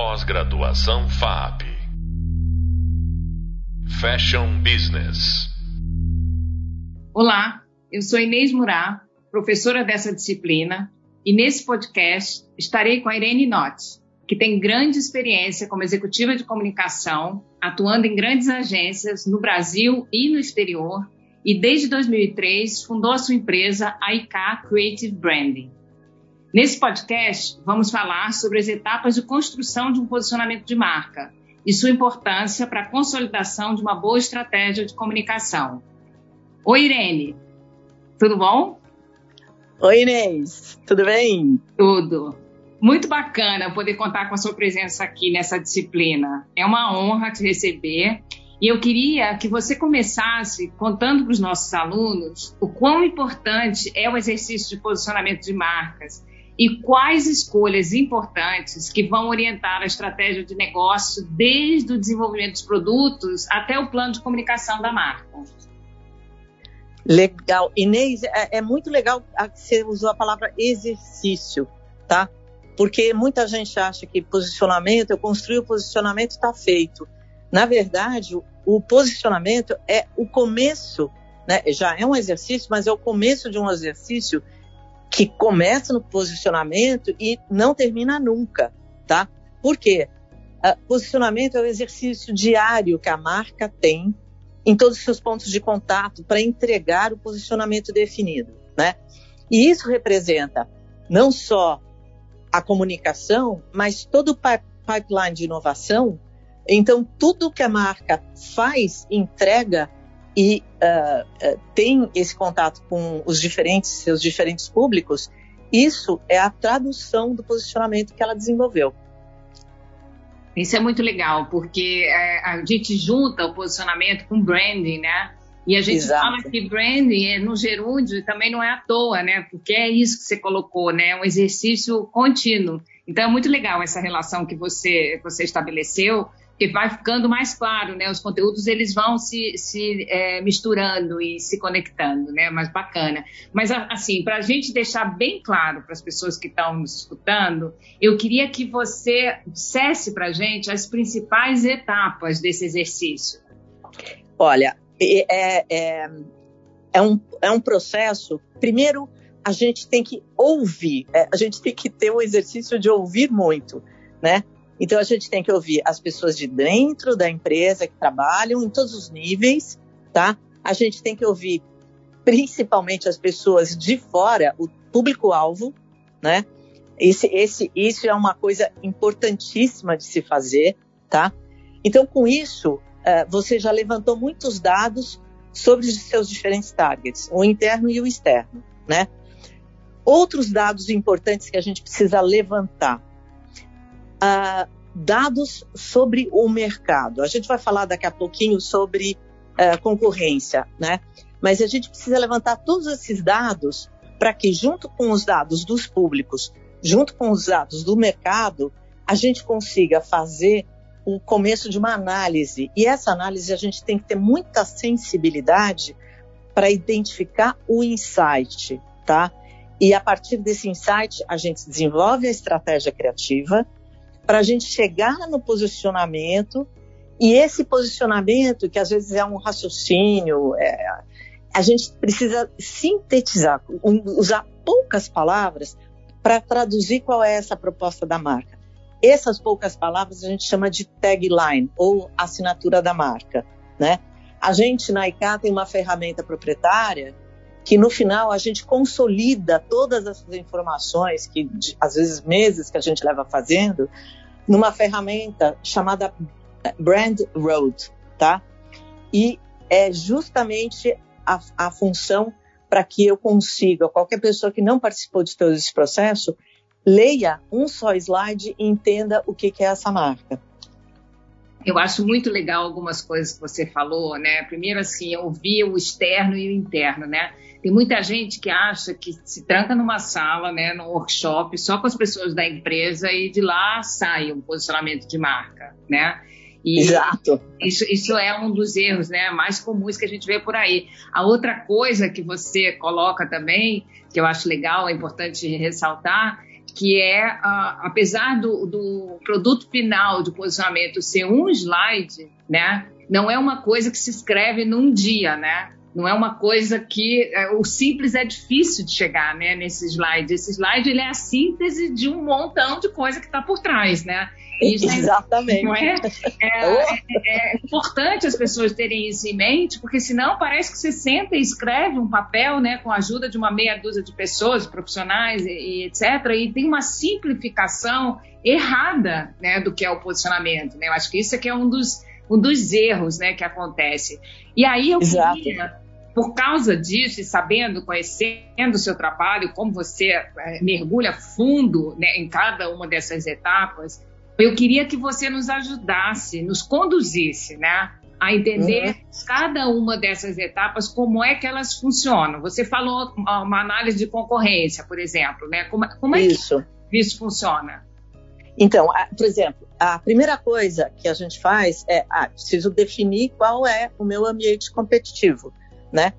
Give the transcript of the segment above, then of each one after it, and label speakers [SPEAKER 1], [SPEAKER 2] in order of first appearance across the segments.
[SPEAKER 1] Pós-graduação FAP. Fashion Business.
[SPEAKER 2] Olá, eu sou Inês Murá, professora dessa disciplina, e nesse podcast estarei com a Irene Notz, que tem grande experiência como executiva de comunicação, atuando em grandes agências no Brasil e no exterior, e desde 2003 fundou a sua empresa, a IK Creative Branding. Nesse podcast, vamos falar sobre as etapas de construção de um posicionamento de marca e sua importância para a consolidação de uma boa estratégia de comunicação. Oi, Irene, tudo bom?
[SPEAKER 3] Oi, Inês, tudo bem?
[SPEAKER 2] Tudo. Muito bacana poder contar com a sua presença aqui nessa disciplina. É uma honra te receber. E eu queria que você começasse contando para os nossos alunos o quão importante é o exercício de posicionamento de marcas e quais escolhas importantes que vão orientar a estratégia de negócio desde o desenvolvimento dos produtos até o plano de comunicação da marca.
[SPEAKER 3] Legal. Inês, é, é muito legal que você usou a palavra exercício, tá? porque muita gente acha que posicionamento, eu construí o posicionamento, está feito. Na verdade, o posicionamento é o começo, né? já é um exercício, mas é o começo de um exercício que começa no posicionamento e não termina nunca, tá? Por quê? Uh, posicionamento é o exercício diário que a marca tem em todos os seus pontos de contato para entregar o posicionamento definido, né? E isso representa não só a comunicação, mas todo o pipeline de inovação. Então, tudo que a marca faz, entrega e uh, uh, tem esse contato com os diferentes, seus diferentes públicos, isso é a tradução do posicionamento que ela desenvolveu.
[SPEAKER 2] Isso é muito legal, porque é, a gente junta o posicionamento com branding, né? E a gente Exato. fala que branding é, no gerúndio também não é à toa, né? Porque é isso que você colocou, né? Um exercício contínuo. Então é muito legal essa relação que você, você estabeleceu, que vai ficando mais claro, né? Os conteúdos eles vão se, se é, misturando e se conectando, né? Mais bacana. Mas assim, para a gente deixar bem claro para as pessoas que estão nos escutando, eu queria que você dissesse para a gente as principais etapas desse exercício.
[SPEAKER 3] Olha, é, é, é, um, é um processo. Primeiro, a gente tem que ouvir, é, a gente tem que ter um exercício de ouvir muito, né? Então a gente tem que ouvir as pessoas de dentro da empresa que trabalham em todos os níveis, tá? A gente tem que ouvir principalmente as pessoas de fora, o público-alvo, né? Esse, esse, isso é uma coisa importantíssima de se fazer, tá? Então, com isso, é, você já levantou muitos dados sobre os seus diferentes targets, o interno e o externo, né? Outros dados importantes que a gente precisa levantar. Uh, dados sobre o mercado. A gente vai falar daqui a pouquinho sobre uh, concorrência, né? Mas a gente precisa levantar todos esses dados para que, junto com os dados dos públicos, junto com os dados do mercado, a gente consiga fazer o começo de uma análise. E essa análise a gente tem que ter muita sensibilidade para identificar o insight, tá? E a partir desse insight, a gente desenvolve a estratégia criativa para a gente chegar no posicionamento. E esse posicionamento, que às vezes é um raciocínio, é, a gente precisa sintetizar, usar poucas palavras para traduzir qual é essa proposta da marca. Essas poucas palavras a gente chama de tagline ou assinatura da marca, né? A gente na ICA tem uma ferramenta proprietária que no final a gente consolida todas essas informações que às vezes meses que a gente leva fazendo numa ferramenta chamada Brand Road, tá? E é justamente a, a função para que eu consiga, qualquer pessoa que não participou de todo esse processo, leia um só slide e entenda o que, que é essa marca.
[SPEAKER 2] Eu acho muito legal algumas coisas que você falou, né? Primeiro, assim, ouvir o externo e o interno, né? Tem muita gente que acha que se tranca numa sala, né, num workshop, só com as pessoas da empresa e de lá sai um posicionamento de marca, né?
[SPEAKER 3] E Exato.
[SPEAKER 2] Isso, isso é um dos erros né, mais comuns que a gente vê por aí. A outra coisa que você coloca também, que eu acho legal, é importante ressaltar, que é, uh, apesar do, do, produto final do posicionamento ser um slide, né, não é uma coisa que se escreve num dia, né? Não é uma coisa que é, o simples é difícil de chegar, né? Nesse slide. Esse slide ele é a síntese de um montão de coisa que está por trás, né?
[SPEAKER 3] Exatamente.
[SPEAKER 2] Não é? É, é, é, importante as pessoas terem isso em mente, porque senão parece que você senta e escreve um papel, né, com a ajuda de uma meia dúzia de pessoas, profissionais e, e etc. E tem uma simplificação errada, né, do que é o posicionamento. Né? Eu acho que isso é que é um dos um dos erros, né, que acontece. E aí eu Exato. queria por causa disso, e sabendo, conhecendo o seu trabalho, como você é, mergulha fundo né, em cada uma dessas etapas, eu queria que você nos ajudasse, nos conduzisse, né? A entender uhum. cada uma dessas etapas, como é que elas funcionam. Você falou uma análise de concorrência, por exemplo, né? Como, como é isso. que isso funciona?
[SPEAKER 3] Então, por exemplo, a primeira coisa que a gente faz é, ah, preciso definir qual é o meu ambiente competitivo, né?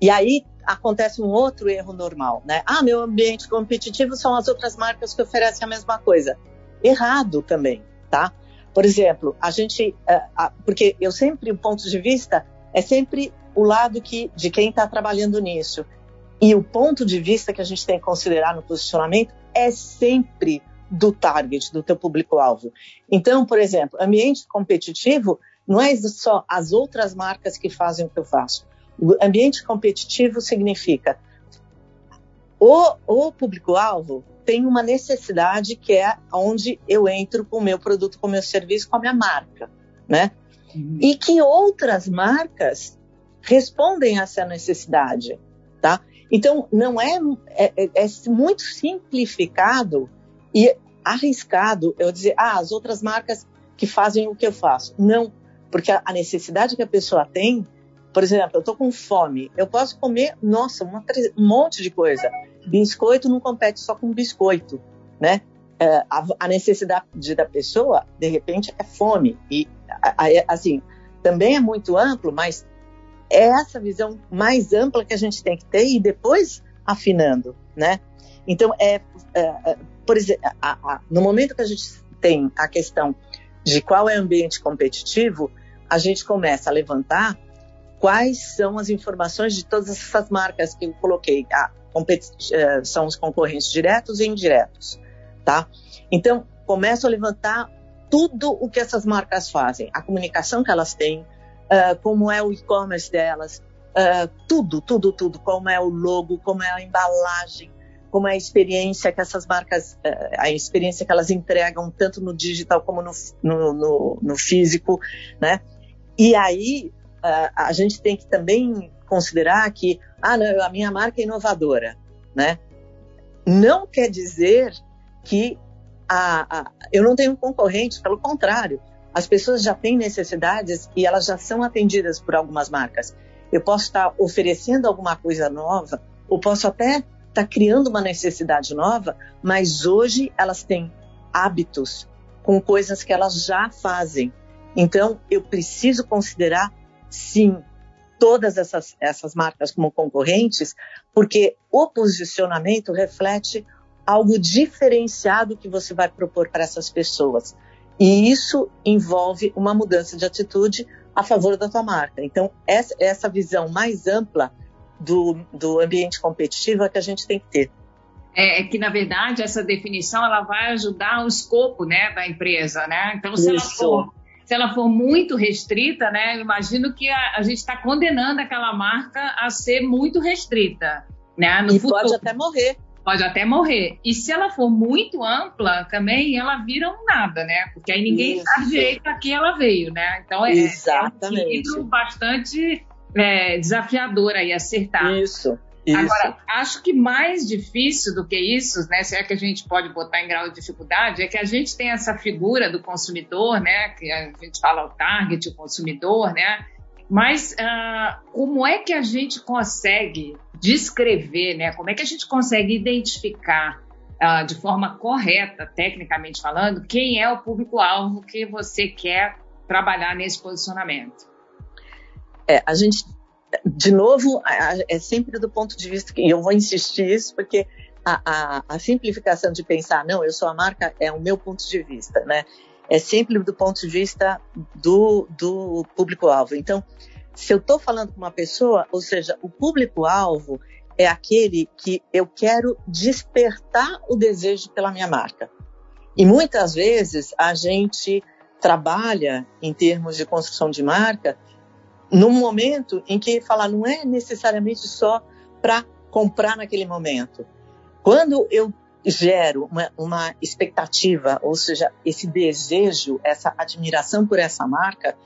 [SPEAKER 3] E aí acontece um outro erro normal, né? Ah, meu ambiente competitivo são as outras marcas que oferecem a mesma coisa errado também, tá? Por exemplo, a gente, uh, porque eu sempre, o ponto de vista é sempre o lado que, de quem está trabalhando nisso. E o ponto de vista que a gente tem que considerar no posicionamento é sempre do target, do teu público-alvo. Então, por exemplo, ambiente competitivo não é só as outras marcas que fazem o que eu faço. O ambiente competitivo significa o, o público-alvo tem uma necessidade que é onde eu entro com o meu produto, com o meu serviço, com a minha marca, né? Uhum. E que outras marcas respondem a essa necessidade, tá? Então, não é, é, é, é muito simplificado e arriscado eu dizer, ah, as outras marcas que fazem o que eu faço. Não, porque a, a necessidade que a pessoa tem, por exemplo, eu estou com fome, eu posso comer, nossa, uma, um monte de coisa. Biscoito não compete só com biscoito, né? É, a, a, necessidade da pessoa, de repente, é fome. E, assim, também é muito amplo, mas é essa visão mais ampla que a gente tem que ter e depois afinando, né? Então, é, é, é por exemplo, a, a, no momento que a gente tem a questão de qual é o ambiente competitivo, a gente começa a levantar quais são as informações de todas essas marcas que eu coloquei. Ah, eh, são os concorrentes diretos e indiretos, tá? Então, começo a levantar tudo o que essas marcas fazem, a comunicação que elas têm, uh, como é o e-commerce delas, uh, tudo, tudo, tudo, como é o logo, como é a embalagem, como é a experiência que essas marcas, uh, a experiência que elas entregam tanto no digital como no, no, no, no físico, né? E aí a gente tem que também considerar que ah, não, a minha marca é inovadora, né? Não quer dizer que a, a, eu não tenho concorrente, pelo contrário, as pessoas já têm necessidades e elas já são atendidas por algumas marcas. Eu posso estar oferecendo alguma coisa nova, ou posso até estar criando uma necessidade nova, mas hoje elas têm hábitos com coisas que elas já fazem. Então, eu preciso considerar, sim, todas essas, essas marcas como concorrentes, porque o posicionamento reflete algo diferenciado que você vai propor para essas pessoas. E isso envolve uma mudança de atitude a favor da tua marca. Então, essa, essa visão mais ampla do, do ambiente competitivo é que a gente tem que ter.
[SPEAKER 2] É, é, que, na verdade, essa definição ela vai ajudar o escopo né, da empresa. Né? Então, se Isso. ela for se ela for muito restrita, né, eu imagino que a, a gente está condenando aquela marca a ser muito restrita. Né,
[SPEAKER 3] no e futuro. pode até morrer.
[SPEAKER 2] Pode até morrer. E se ela for muito ampla, também ela vira um nada, né? Porque aí ninguém Isso. sabe direito a quem ela veio, né? Então é, Exatamente. é um bastante é, desafiador aí acertar.
[SPEAKER 3] Isso.
[SPEAKER 2] Isso. Agora, acho que mais difícil do que isso, né, se é que a gente pode botar em grau de dificuldade, é que a gente tem essa figura do consumidor, né, que a gente fala o target, o consumidor, né, mas uh, como é que a gente consegue descrever, né, como é que a gente consegue identificar uh, de forma correta, tecnicamente falando, quem é o público-alvo que você quer trabalhar nesse posicionamento?
[SPEAKER 3] É, a gente de novo, é sempre do ponto de vista que eu vou insistir isso, porque a, a, a, simplificação de pensar, não, eu sou a marca, é o meu ponto de vista, né? É sempre do ponto de vista do, do público-alvo. Então, se eu estou falando com uma pessoa, ou seja, o público-alvo é aquele que eu quero despertar o desejo pela minha marca. E muitas vezes a gente trabalha em termos de construção de marca num momento em que falar não é necessariamente só para comprar naquele momento. Quando eu gero uma, uma, expectativa, ou seja, esse desejo, essa admiração por essa marca,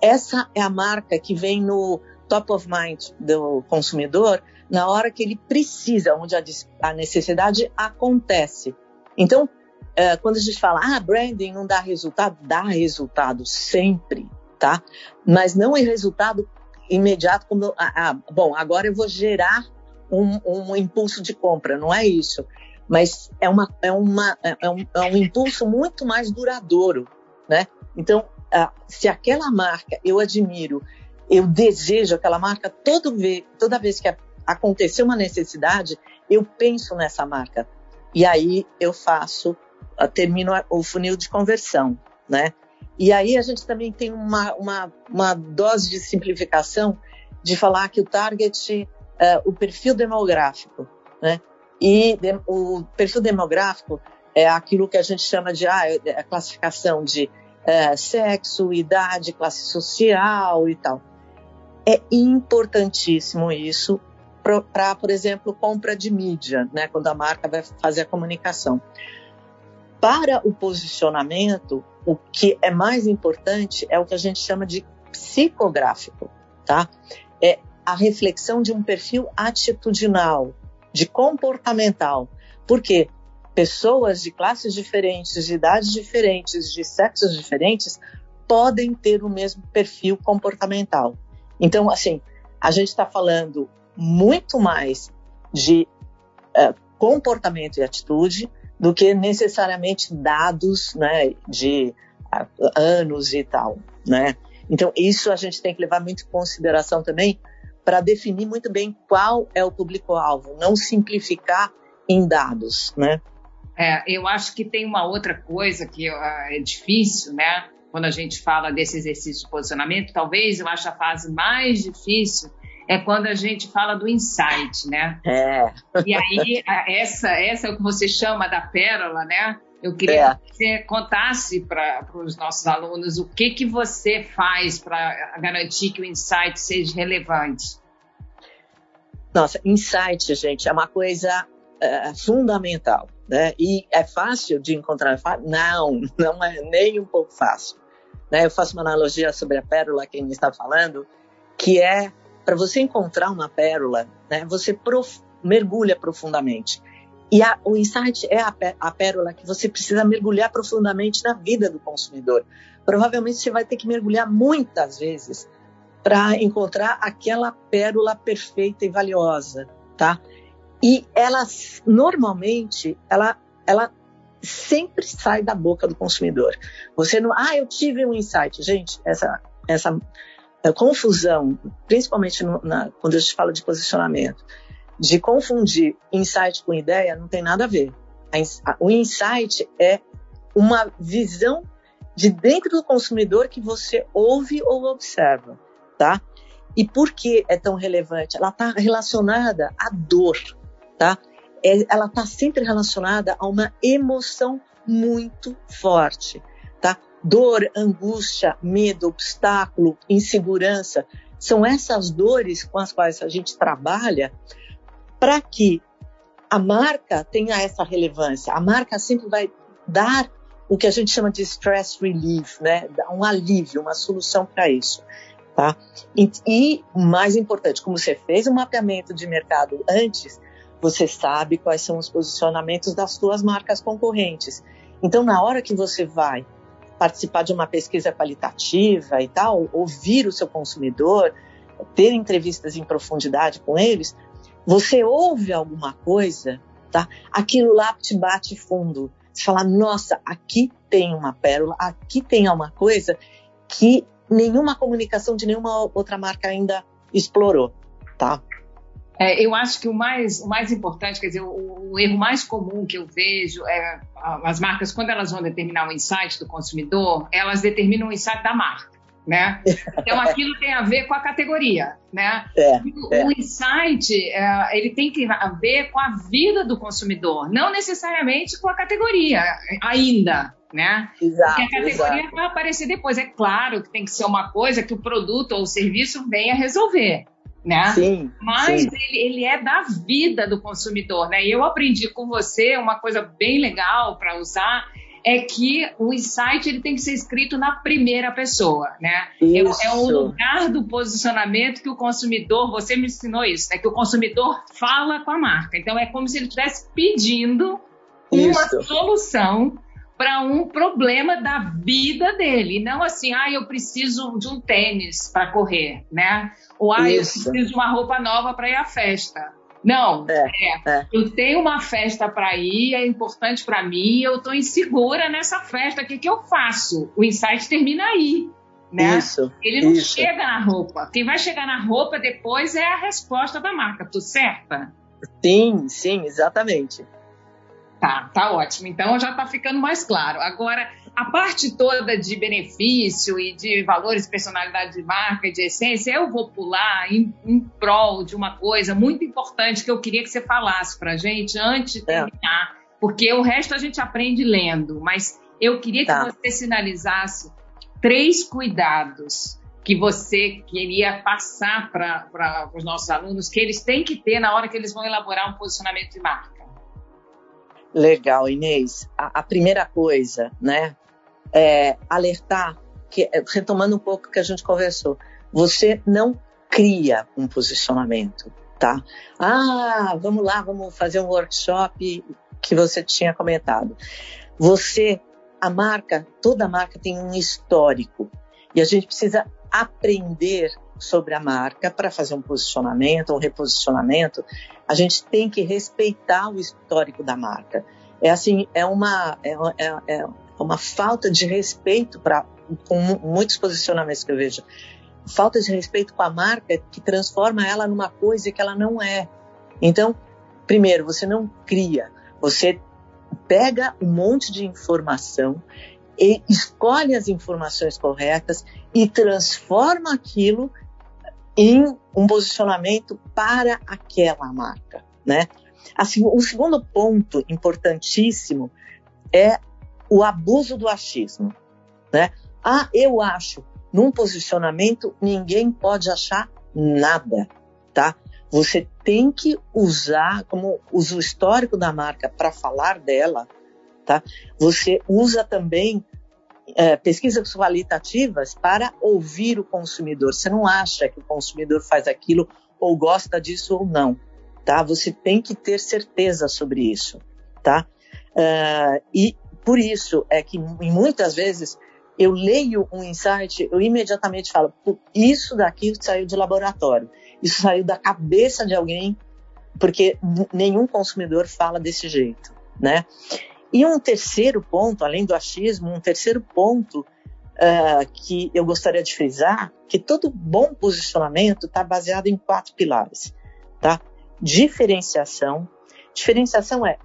[SPEAKER 3] essa é a marca que vem no top of mind do consumidor na hora que ele precisa, onde a, a necessidade acontece. Então, é, quando a gente fala, ah, branding não dá resultado, dá resultado sempre, tá? Mas não é resultado imediato como, ah, ah, bom, agora eu vou gerar um, um, impulso de compra, não é isso. Mas é, uma, é, uma, é, um, é um impulso muito mais duradouro, né? Então, ah, se aquela marca eu admiro, eu desejo aquela marca, todo toda vez que acontecer uma necessidade, eu penso nessa marca. E aí eu faço, termino o funil de conversão, né? E aí a gente também tem uma, uma, uma dose de simplificação de falar que o target, uh, o perfil demográfico, né? E de, o perfil demográfico é aquilo que a gente chama de ah, é a classificação de uh, sexo, idade, classe social e tal. É importantíssimo isso para, por exemplo, compra de mídia, né, quando a marca vai fazer a comunicação. Para o posicionamento, o que é mais importante é o que a gente chama de psicográfico, tá? É a reflexão de um perfil atitudinal, de comportamental. Porque pessoas de classes diferentes, de idades diferentes, de sexos diferentes, podem ter o mesmo perfil comportamental. Então, assim, a gente está falando muito mais de uh, comportamento e atitude do que necessariamente dados né, de uh, anos e tal, né? Então, isso a gente tem que levar muito em consideração também para definir muito bem qual é o público-alvo, não simplificar em dados, né?
[SPEAKER 2] É, eu acho que tem uma outra coisa que uh, é difícil, né? Quando a gente fala desse exercício de posicionamento, talvez eu acho a fase mais difícil é quando a gente fala do insight, né?
[SPEAKER 3] É.
[SPEAKER 2] E aí, essa, essa é o que você chama da pérola, né? Eu queria é. que você contasse para os nossos alunos o que, que você faz para garantir que o insight seja relevante.
[SPEAKER 3] Nossa, insight, gente, é uma coisa é, fundamental, né? E é fácil de encontrar? Não, não é nem um pouco fácil. Né? Eu faço uma analogia sobre a pérola que a está falando, que é para você encontrar uma pérola, né, você prof, mergulha profundamente. E a, o insight é a, a pérola que você precisa mergulhar profundamente na vida do consumidor. Provavelmente você vai ter que mergulhar muitas vezes para encontrar aquela pérola perfeita e valiosa, tá? E ela normalmente ela ela sempre sai da boca do consumidor. Você não, ah, eu tive um insight, gente, essa essa confusão, principalmente no, na, quando a gente fala de posicionamento, de confundir insight com ideia, não tem nada a ver. A, o insight é uma visão de dentro do consumidor que você ouve ou observa, tá? E por que é tão relevante? Ela está relacionada à dor, tá? É, ela está sempre relacionada a uma emoção muito forte? Dor, angústia, medo, obstáculo, insegurança, são essas dores com as quais a gente trabalha para que a marca tenha essa relevância. A marca sempre vai dar o que a gente chama de stress relief, né? Um alívio, uma solução para isso. Tá? E, e, mais importante, como você fez um mapeamento de mercado antes, você sabe quais são os posicionamentos das suas marcas concorrentes. Então, na hora que você vai participar de uma pesquisa qualitativa e tal, ouvir o seu consumidor, ter entrevistas em profundidade com eles, você ouve alguma coisa, tá? Aquilo lá te bate fundo. Você fala, nossa, aqui tem uma pérola, aqui tem uma coisa que nenhuma comunicação de nenhuma outra marca ainda explorou, tá?
[SPEAKER 2] É, eu acho que o mais, o mais importante, quer dizer, o, o, erro mais comum que eu vejo é as marcas, quando elas vão determinar o insight do consumidor, elas determinam o insight da marca. Né? Então aquilo tem a ver com a categoria, né? É, o, é. o, insight é, ele tem que ver com a vida do consumidor, não necessariamente com a categoria ainda, né?
[SPEAKER 3] Exato,
[SPEAKER 2] Porque a categoria exato. vai aparecer depois. É claro que tem que ser uma coisa que o produto ou o serviço venha resolver né?
[SPEAKER 3] Sim,
[SPEAKER 2] Mas
[SPEAKER 3] sim.
[SPEAKER 2] Ele, ele, é da vida do consumidor, né? E eu aprendi com você uma coisa bem legal para usar é que o insight ele tem que ser escrito na primeira pessoa, né?
[SPEAKER 3] Isso.
[SPEAKER 2] É, é o lugar do posicionamento que o consumidor, você me ensinou isso, né? Que o consumidor fala com a marca. Então é como se ele estivesse pedindo uma isso. solução para um problema da vida dele. Não assim, ah, eu preciso de um tênis para correr, né? Ou ah, Isso. eu preciso de uma roupa nova para ir à festa. Não, é, é. É. eu tenho uma festa para ir, é importante para mim, eu estou insegura nessa festa, o que, que eu faço? O insight termina aí. Né?
[SPEAKER 3] Isso,
[SPEAKER 2] Ele não
[SPEAKER 3] isso.
[SPEAKER 2] chega na roupa. Quem vai chegar na roupa depois é a resposta da marca. Tu certa?
[SPEAKER 3] Sim, sim, exatamente.
[SPEAKER 2] Tá, tá ótimo. Então já está ficando mais claro. Agora, a parte toda de benefício e de valores, personalidade de marca e de essência, eu vou pular em, em prol de uma coisa muito importante que eu queria que você falasse para gente antes de é. terminar, é. porque o resto a gente aprende lendo, mas eu queria que tá. você sinalizasse três cuidados que você queria passar para os nossos alunos que eles têm que ter na hora que eles vão elaborar um posicionamento de marca.
[SPEAKER 3] Legal, Inês. A, a primeira coisa, né, é alertar, que, é, retomando um pouco o que a gente conversou, você não cria um posicionamento, tá? Ah, vamos lá, vamos fazer um workshop que você tinha comentado. Você, a marca, toda marca tem um histórico e a gente precisa aprender sobre a marca para fazer um posicionamento, um reposicionamento, a gente tem que respeitar o histórico da marca. É assim, é uma, é, é, é uma falta de respeito para com muitos posicionamentos que eu vejo. Falta de respeito com a marca que transforma ela numa coisa que ela não é. Então, primeiro, você não cria, você pega um monte de informação e escolhe as informações corretas e transforma aquilo em um posicionamento para aquela marca, né? Assim, o segundo ponto importantíssimo é o abuso do achismo, né? Ah, eu acho. Num posicionamento, ninguém pode achar nada, tá? Você tem que usar como uso histórico da marca para falar dela, tá? Você usa também é, pesquisas qualitativas para ouvir o consumidor. Você não acha que o consumidor faz aquilo ou gosta disso ou não, tá? Você tem que ter certeza sobre isso, tá? Uh, e por isso é que muitas vezes eu leio um insight, eu imediatamente falo, isso daqui saiu de laboratório, isso saiu da cabeça de alguém, porque nenhum consumidor fala desse jeito, né? E um terceiro ponto, além do achismo, um terceiro ponto uh, que eu gostaria de frisar, que todo bom posicionamento está baseado em quatro pilares, tá? Diferenciação. Diferenciação é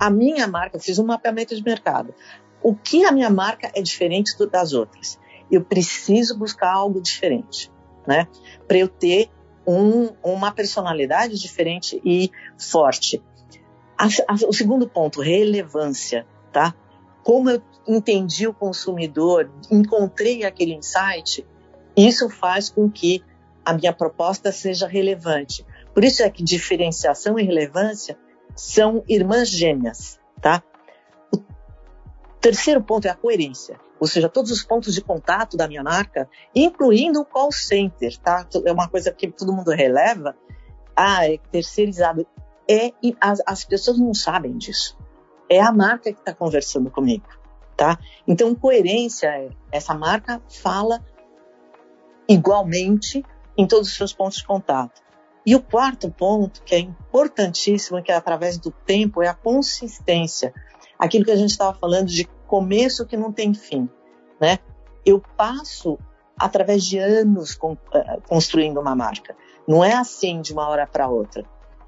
[SPEAKER 3] a minha marca, fiz um mapeamento de mercado. O que a minha marca é diferente das outras? Eu preciso buscar algo diferente, né? Para eu ter um, uma personalidade diferente e forte. A, a, o segundo ponto, relevância, tá? Como eu entendi o consumidor, encontrei aquele insight, isso faz com que a minha proposta seja relevante. Por isso é que diferenciação e relevância são irmãs gêmeas, tá? O terceiro ponto é a coerência, ou seja, todos os pontos de contato da minha marca, incluindo o call center, tá? É uma coisa que todo mundo releva. Ah, é terceirizado é as, as pessoas não sabem disso. É a marca que está conversando comigo, tá? Então coerência é essa marca fala igualmente em todos os seus pontos de contato. E o quarto ponto, que é importantíssimo, que é através do tempo, é a consistência. Aquilo que a gente estava falando de começo que não tem fim, né? Eu passo através de anos com, uh, construindo uma marca. Não é assim de uma hora para outra.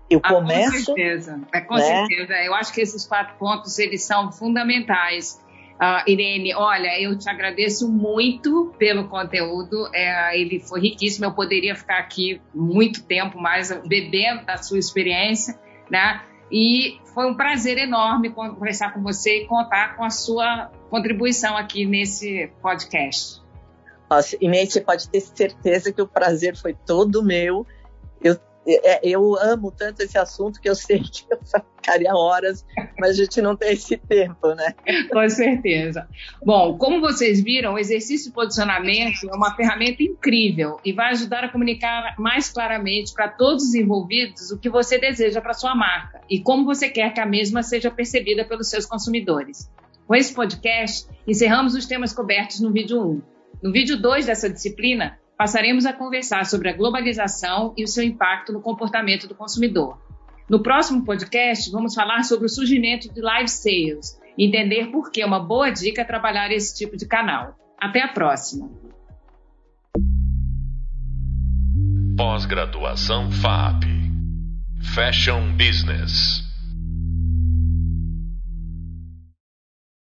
[SPEAKER 3] Eu ah, começo.
[SPEAKER 2] Com certeza, é, com né? certeza. Eu acho que esses quatro pontos eles são fundamentais. Uh, Irene, olha, eu te agradeço muito pelo conteúdo. É, ele foi riquíssimo. Eu poderia ficar aqui muito tempo mais bebendo da sua experiência, né? E foi um prazer enorme conversar com você e contar com a sua contribuição aqui nesse podcast.
[SPEAKER 3] Nossa, Inês, você pode ter certeza que o prazer foi todo meu. Eu é, eu amo tanto esse assunto que eu sei que eu ficaria horas, mas a gente não tem esse tempo, né?
[SPEAKER 2] Com certeza. Bom, como vocês viram, o exercício de posicionamento é uma ferramenta incrível e vai ajudar a comunicar mais claramente para todos os envolvidos o que você deseja para sua marca e como você quer que a mesma seja percebida pelos seus consumidores. Com esse podcast, encerramos os temas cobertos no vídeo 1. No vídeo 2 dessa disciplina, passaremos a conversar sobre a globalização e o seu impacto no comportamento do consumidor. No próximo podcast, vamos falar sobre o surgimento de live sales e entender por que é uma boa dica trabalhar esse tipo de canal. Até a próxima!
[SPEAKER 1] Pós-graduação FAP Fashion Business